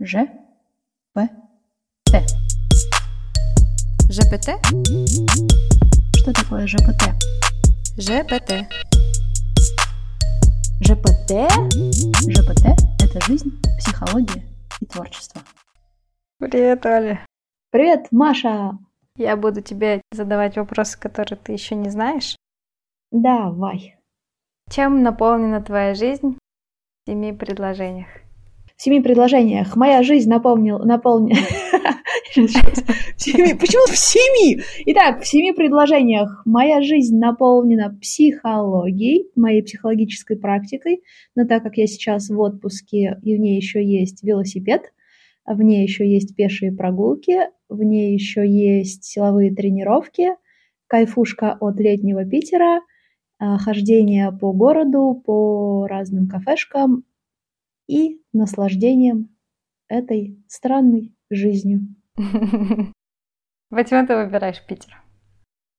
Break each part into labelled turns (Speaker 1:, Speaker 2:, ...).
Speaker 1: Ж. П. Т.
Speaker 2: ЖПТ?
Speaker 1: Что такое ЖПТ?
Speaker 2: ЖПТ.
Speaker 1: ЖПТ? ЖПТ – это жизнь, психология и творчество.
Speaker 2: Привет, Оля.
Speaker 1: Привет, Маша!
Speaker 2: Я буду тебе задавать вопросы, которые ты еще не знаешь.
Speaker 1: Давай.
Speaker 2: Чем наполнена твоя жизнь в семи предложениях?
Speaker 1: В семи предложениях. Моя жизнь наполнил, наполнена... Почему в семи? Итак, в семи предложениях. Моя жизнь наполнена психологией, моей психологической практикой, но так как я сейчас в отпуске, и в ней еще есть велосипед, в ней еще есть пешие прогулки, в ней еще есть силовые тренировки, кайфушка от летнего Питера, а, хождение по городу, по разным кафешкам и наслаждением этой странной жизнью.
Speaker 2: Почему ты выбираешь Питер?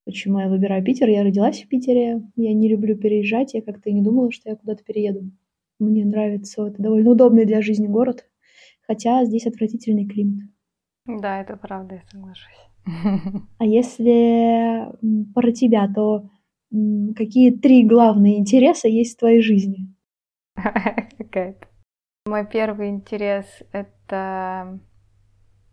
Speaker 1: Почему я выбираю Питер? Я родилась в Питере, я не люблю переезжать, я как-то и не думала, что я куда-то перееду. Мне нравится, это довольно удобный для жизни город, хотя здесь отвратительный климат.
Speaker 2: Да, это правда, я соглашусь.
Speaker 1: А если про тебя, то какие три главные интереса есть в твоей жизни?
Speaker 2: Какая-то. Мой первый интерес — это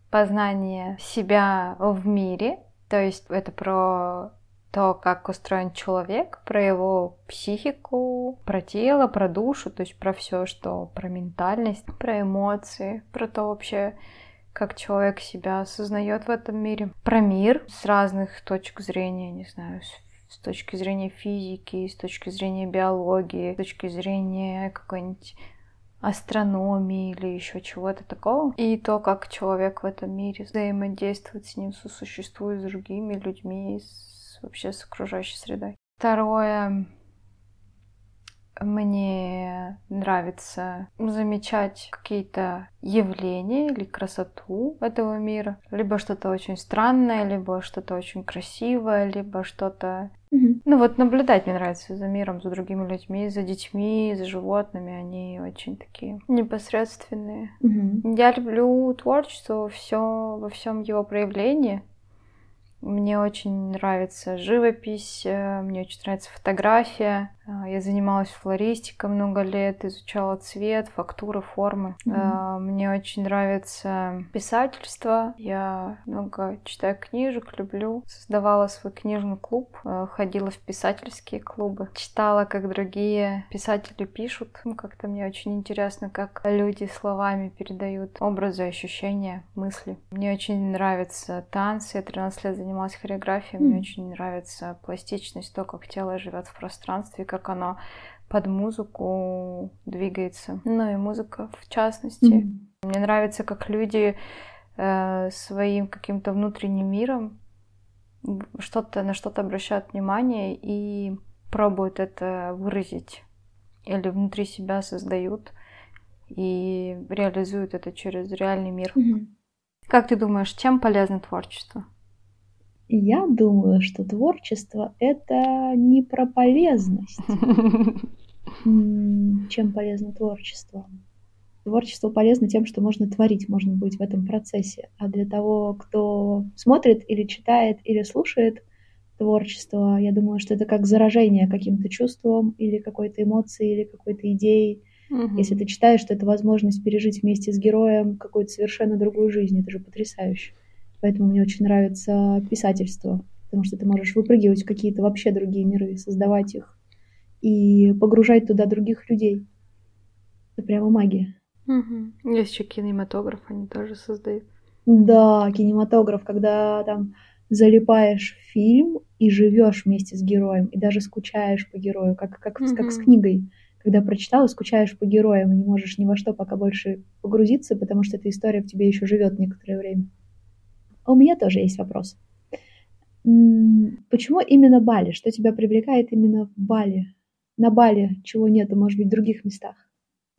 Speaker 2: познание себя в мире. То есть это про то, как устроен человек, про его психику, про тело, про душу, то есть про все, что про ментальность, про эмоции, про то вообще, как человек себя осознает в этом мире, про мир с разных точек зрения, не знаю, с точки зрения физики, с точки зрения биологии, с точки зрения какой-нибудь астрономии или еще чего-то такого. И то, как человек в этом мире взаимодействует с ним, сосуществует с другими людьми, с, вообще с окружающей средой. Второе, мне нравится замечать какие-то явления или красоту этого мира. Либо что-то очень странное, либо что-то очень красивое, либо что-то...
Speaker 1: Мгм.
Speaker 2: Ну вот наблюдать мне нравится за миром, за другими людьми, за детьми, за животными. Они очень такие непосредственные.
Speaker 1: Мгм.
Speaker 2: Я люблю творчество все, во всем его проявлении. Мне очень нравится живопись, э, мне очень нравится фотография. Э, Я занималась флористикой много лет, изучала цвет, фактуры, формы. Э, Мне очень нравится писательство. Я много читаю книжек, люблю. Создавала свой книжный клуб, э, ходила в писательские клубы, читала, как другие писатели пишут. Ну, Как-то мне очень интересно, как люди словами передают образы, ощущения, мысли. Мне очень нравятся танцы. Я 13 лет занималась хореографией. Мне
Speaker 1: М.
Speaker 2: очень нравится пластичность, то, как тело живет в пространстве, как оно под музыку двигается. Ну и музыка в частности.
Speaker 1: Мгм.
Speaker 2: Мне нравится, как люди э, своим каким-то внутренним миром что-то на что-то обращают внимание и пробуют это выразить или внутри себя создают и реализуют это через реальный мир.
Speaker 1: Мгм.
Speaker 2: Как ты думаешь, чем полезно творчество?
Speaker 1: Я думаю, что творчество — это не про полезность. Чем полезно творчество? Творчество полезно тем, что можно творить, можно быть в этом процессе. А для того, кто смотрит или читает, или слушает творчество, я думаю, что это как заражение каким-то чувством или какой-то эмоцией, или какой-то идеей. Если ты читаешь, то это возможность пережить вместе с героем какую-то совершенно другую жизнь. Это же потрясающе. Поэтому мне очень нравится писательство, потому что ты можешь выпрыгивать в какие-то вообще другие миры, создавать их и погружать туда других людей. Это прямо магия.
Speaker 2: Мгм. Есть еще кинематограф, они тоже создают.
Speaker 1: Да, кинематограф, когда там залипаешь в фильм и живешь вместе с героем, и даже скучаешь по герою, как, как, с- как с книгой. Когда прочитала, скучаешь по героям, и не можешь ни во что пока больше погрузиться, потому что эта история в тебе еще живет некоторое время. А у меня тоже есть вопрос. Почему именно Бали? Что тебя привлекает именно в Бали? На Бали, чего нету, может быть, в других местах?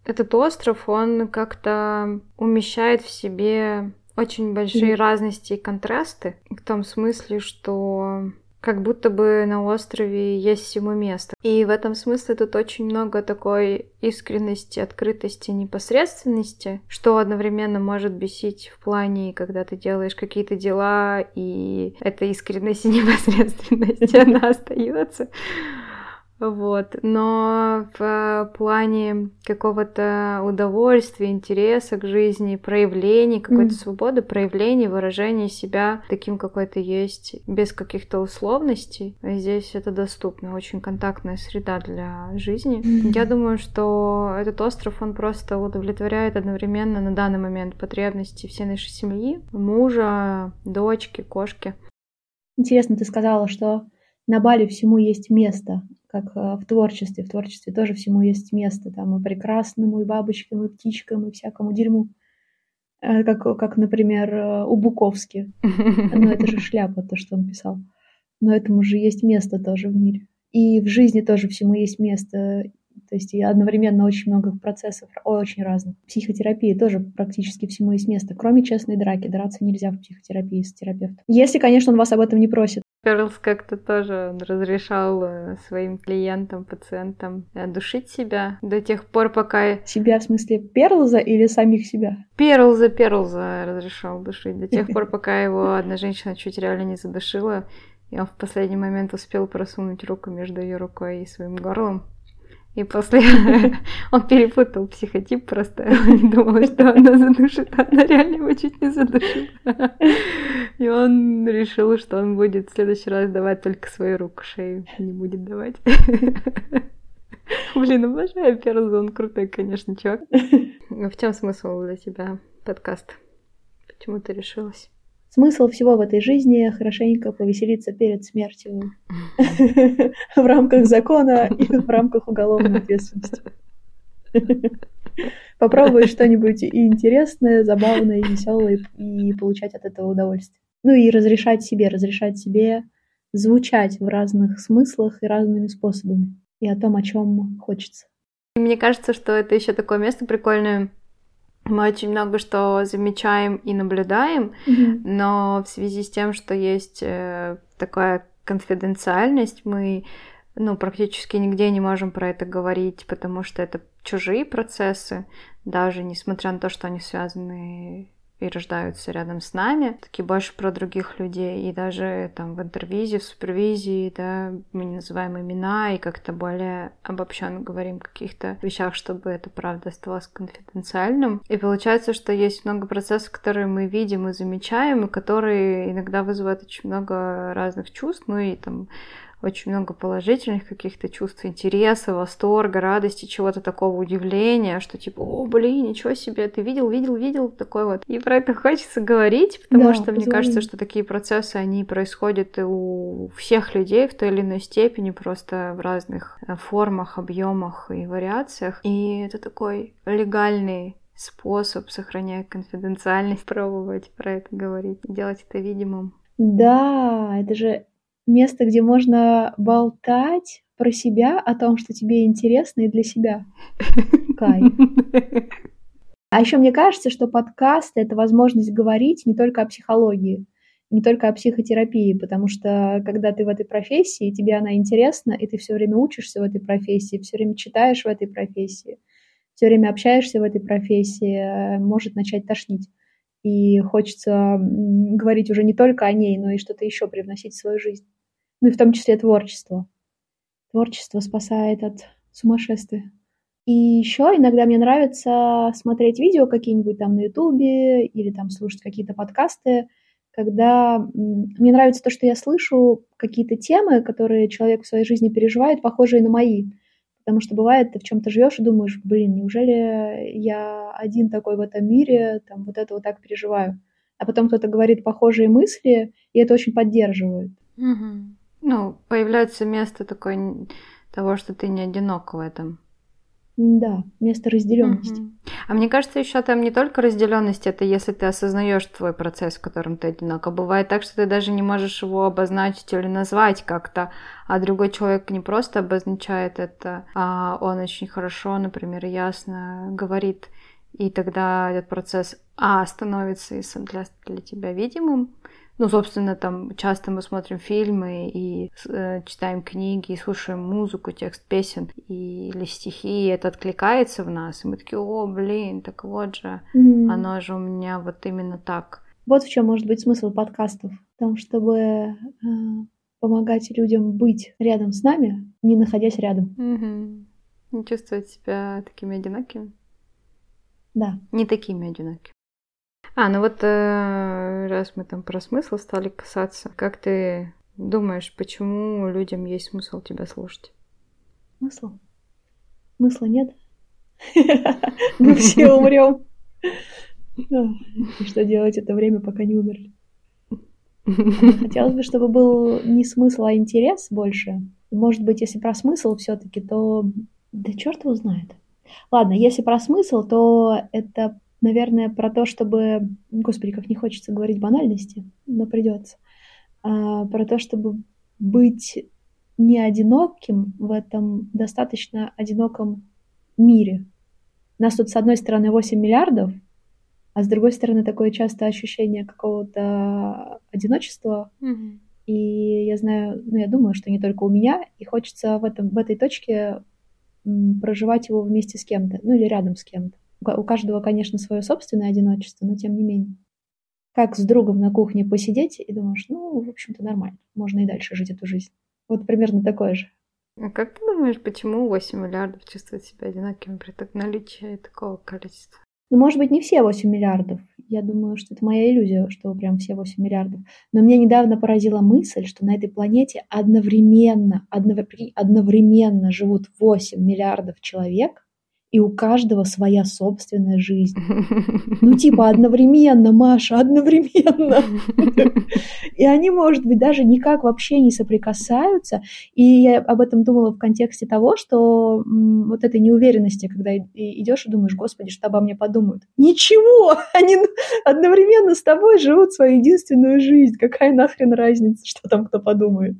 Speaker 2: Этот остров, он как-то умещает в себе очень большие
Speaker 1: Мгм.
Speaker 2: разности и контрасты. В том смысле, что как будто бы на острове есть всему место. И в этом смысле тут очень много такой искренности, открытости, непосредственности, что одновременно может бесить в плане, когда ты делаешь какие-то дела, и эта искренность и непосредственность, она остается. Вот. Но в плане какого-то удовольствия, интереса к жизни, проявлений, какой-то mm. свободы, проявлений, выражения себя таким, какой ты есть, без каких-то условностей, здесь это доступно. Очень контактная среда для жизни. Mm. Я думаю, что этот остров, он просто удовлетворяет одновременно на данный момент потребности всей нашей семьи, мужа, дочки, кошки.
Speaker 1: Интересно, ты сказала, что на Бали всему есть место как э, в творчестве. В творчестве тоже всему есть место. Там и прекрасному, и бабочкам, и птичкам, и всякому дерьму. Э, как, как например, э, у Буковски. Но это же шляпа, то, что он писал. Но этому же есть место тоже в мире. И в жизни тоже всему есть место. То есть и одновременно очень много процессов, очень разных. В психотерапии тоже практически всему есть место. Кроме честной драки. Драться нельзя в психотерапии с терапевтом. Если, конечно, он вас об этом не просит.
Speaker 2: Перлс как-то тоже разрешал э, своим клиентам, пациентам душить себя до тех пор, пока...
Speaker 1: Себя в смысле Перлза или самих себя?
Speaker 2: Перлза, Перлза разрешал душить до тех пор, пока его одна женщина чуть реально не задушила, и он в последний момент успел просунуть руку между ее рукой и своим горлом. И после он перепутал психотип просто. Думал, что она задушит, а она реально его чуть не задушила. И он решил, что он будет в следующий раз давать только свою руку, шею не будет давать. Блин, обожаю Перлза, он крутой, конечно, чувак. В чем смысл для тебя подкаст? Почему ты решилась?
Speaker 1: Смысл всего в этой жизни хорошенько повеселиться перед смертью в рамках закона и в рамках уголовной ответственности. Попробовать что-нибудь интересное, забавное, веселое и получать от этого удовольствие. Ну и разрешать себе, разрешать себе звучать в разных смыслах и разными способами. И о том, о чем хочется.
Speaker 2: Мне кажется, что это еще такое место прикольное, мы очень много что замечаем и наблюдаем, mm-hmm. но в связи с тем, что есть э, такая конфиденциальность, мы ну, практически нигде не можем про это говорить, потому что это чужие процессы, даже несмотря на то, что они связаны и рождаются рядом с нами, такие больше про других людей. И даже там в интервизии, в супервизии, да, мы не называем имена и как-то более обобщенно говорим о каких-то вещах, чтобы это правда оставалось конфиденциальным. И получается, что есть много процессов, которые мы видим и замечаем, и которые иногда вызывают очень много разных чувств, ну и там очень много положительных каких-то чувств интереса, восторга, радости, чего-то такого удивления, что типа, о, блин, ничего себе, ты видел, видел, видел, такой вот. И про это хочется говорить, потому да, что позвони. мне кажется, что такие процессы, они происходят у всех людей в той или иной степени, просто в разных э, формах, объемах и вариациях. И это такой легальный способ, сохраняя конфиденциальность, пробовать про это говорить, делать это видимым.
Speaker 1: Да, это же место, где можно болтать про себя, о том, что тебе интересно и для себя. Кай. А еще мне кажется, что подкаст — это возможность говорить не только о психологии, не только о психотерапии, потому что когда ты в этой профессии, тебе она интересна, и ты все время учишься в этой профессии, все время читаешь в этой профессии, все время общаешься в этой профессии, может начать тошнить. И хочется говорить уже не только о ней, но и что-то еще привносить в свою жизнь ну и в том числе творчество. Творчество спасает от сумасшествия. И еще иногда мне нравится смотреть видео какие-нибудь там на Ютубе или там слушать какие-то подкасты, когда мне нравится то, что я слышу какие-то темы, которые человек в своей жизни переживает, похожие на мои. Потому что бывает, ты в чем-то живешь и думаешь, блин, неужели я один такой в этом мире, там вот это вот так переживаю. А потом кто-то говорит похожие мысли, и это очень поддерживает.
Speaker 2: Угу. Ну, появляется место такое того, что ты не одинок в этом.
Speaker 1: Да, место разделенности. Угу.
Speaker 2: А мне кажется, еще там не только разделенность, это если ты осознаешь твой процесс, в котором ты одинок. А бывает так, что ты даже не можешь его обозначить или назвать как-то, а другой человек не просто обозначает это, а он очень хорошо, например, ясно говорит и тогда этот процесс А становится для, для тебя видимым, ну, собственно, там часто мы смотрим фильмы и э, читаем книги, и слушаем музыку, текст песен и, или стихи, и это откликается в нас, и мы такие, о, блин, так вот же, mm-hmm. оно же у меня вот именно так.
Speaker 1: Вот в чем может быть смысл подкастов, в том, чтобы э, помогать людям быть рядом с нами, не находясь рядом.
Speaker 2: Mm-hmm. Не чувствовать себя такими одинокими.
Speaker 1: Да.
Speaker 2: Не такими одинокими. А, ну вот э, раз мы там про смысл стали касаться, как ты думаешь, почему людям есть смысл тебя слушать?
Speaker 1: Смысл? Смысла нет. Мы все умрем. Что делать это время, пока не умерли? Хотелось бы, чтобы был не смысл, а интерес больше. Может быть, если про смысл все-таки, то да черт его знает. Ладно, если про смысл, то это, наверное, про то, чтобы... Господи, как не хочется говорить банальности, но придется. А, про то, чтобы быть не одиноким в этом достаточно одиноком мире. Нас тут, с одной стороны, 8 миллиардов, а с другой стороны, такое часто ощущение какого-то одиночества. Mm-hmm. И я знаю, ну, я думаю, что не только у меня, и хочется в, этом, в этой точке проживать его вместе с кем-то, ну или рядом с кем-то. У каждого, конечно, свое собственное одиночество, но тем не менее. Как с другом на кухне посидеть и думаешь, ну, в общем-то, нормально, можно и дальше жить эту жизнь. Вот примерно такое же.
Speaker 2: А как ты думаешь, почему 8 миллиардов чувствуют себя одинокими при так наличии такого количества?
Speaker 1: Ну, может быть, не все 8 миллиардов. Я думаю, что это моя иллюзия, что прям все 8 миллиардов. Но меня недавно поразила мысль, что на этой планете одновременно, одновременно живут 8 миллиардов человек, и у каждого своя собственная жизнь. Ну, типа, одновременно, Маша, одновременно. И они, может быть, даже никак вообще не соприкасаются. И я об этом думала в контексте того, что вот этой неуверенности, когда идешь и думаешь, господи, что обо мне подумают. Ничего! Они одновременно с тобой живут свою единственную жизнь. Какая нахрен разница, что там кто подумает?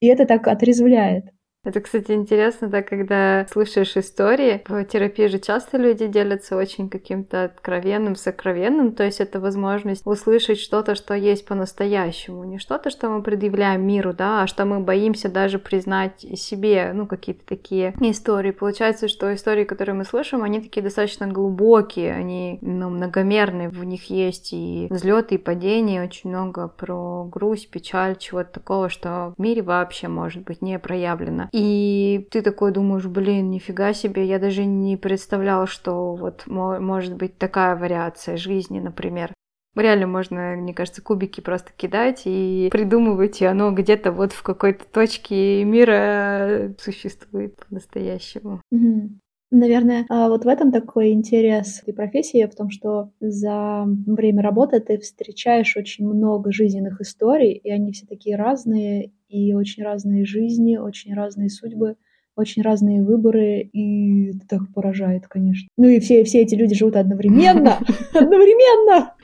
Speaker 1: И это так отрезвляет.
Speaker 2: Это, кстати, интересно, да, когда слушаешь истории. В терапии же часто люди делятся очень каким-то откровенным, сокровенным, то есть это возможность услышать что-то, что есть по-настоящему. Не что-то, что мы предъявляем миру, да, а что мы боимся даже признать себе, ну, какие-то такие истории. Получается, что истории, которые мы слышим, они такие достаточно глубокие, они, ну, многомерные, в них есть и взлеты, и падения, очень много про грусть, печаль, чего-то такого, что в мире вообще может быть не проявлено. И ты такой думаешь, блин, нифига себе, я даже не представляла, что вот может быть такая вариация жизни, например. Реально можно, мне кажется, кубики просто кидать и придумывать, и оно где-то вот в какой-то точке мира существует по-настоящему.
Speaker 1: Mm-hmm. Наверное, а вот в этом такой интерес этой профессии, в том, что за время работы ты встречаешь очень много жизненных историй, и они все такие разные, и очень разные жизни, очень разные судьбы, очень разные выборы, и это так поражает, конечно. Ну и все, все эти люди живут одновременно, одновременно!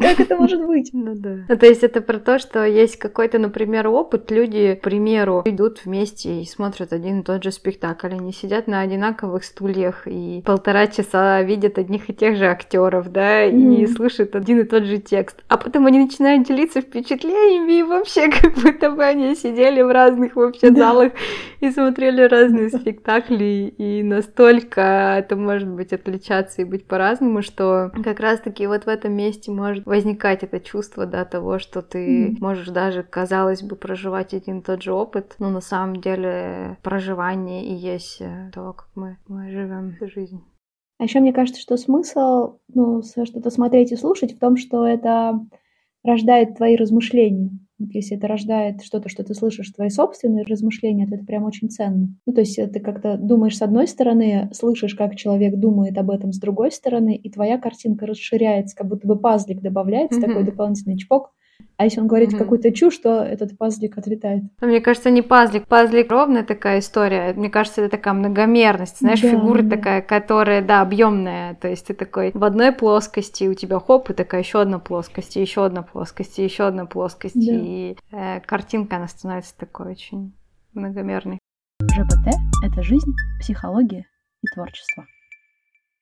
Speaker 1: Как это может быть?
Speaker 2: Ну да. Ну, то есть это про то, что есть какой-то, например, опыт. Люди, к примеру, идут вместе и смотрят один и тот же спектакль. Они сидят на одинаковых стульях и полтора часа видят одних и тех же актеров, да, mm-hmm. и слушают один и тот же текст. А потом они начинают делиться впечатлениями, и вообще как будто бы они сидели в разных вообще залах и смотрели разные спектакли, и настолько это может быть отличаться и быть по-разному, что как раз-таки вот в этом месте может возникать это чувство, да, того, что ты mm. можешь даже, казалось бы, проживать один и тот же опыт, но на самом деле проживание и есть э, то, как мы, мы живем жизнь.
Speaker 1: А еще мне кажется, что смысл, ну, что-то смотреть и слушать в том, что это рождает твои размышления. Если это рождает что-то, что ты слышишь, твои собственные размышления, то это прям очень ценно. Ну, то есть ты как-то думаешь с одной стороны, слышишь, как человек думает об этом с другой стороны, и твоя картинка расширяется, как будто бы пазлик добавляется, mm-hmm. такой дополнительный чпок, а если он говорит mm-hmm. какую-то чушь, то этот пазлик отлетает.
Speaker 2: Мне кажется, не пазлик. Пазлик ровная такая история. Мне кажется, это такая многомерность. Знаешь, да, фигура да. такая, которая, да, объемная. То есть ты такой в одной плоскости, у тебя хоп, и такая еще одна плоскость, еще одна плоскость, еще одна плоскость. Да. И э, картинка, она становится такой очень многомерной.
Speaker 1: ЖПТ — это жизнь, психология и творчество.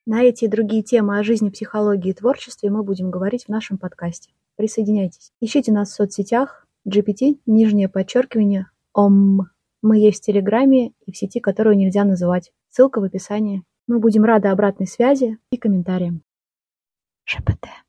Speaker 1: На эти и другие темы о жизни, психологии и творчестве мы будем говорить в нашем подкасте. Присоединяйтесь. Ищите нас в соцсетях GPT, нижнее подчеркивание, ОМ. Мы есть в Телеграме и в сети, которую нельзя называть. Ссылка в описании. Мы будем рады обратной связи и комментариям. ЖПТ.